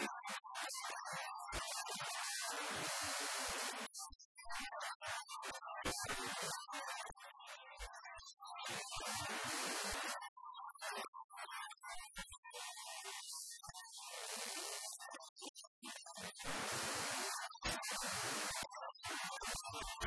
you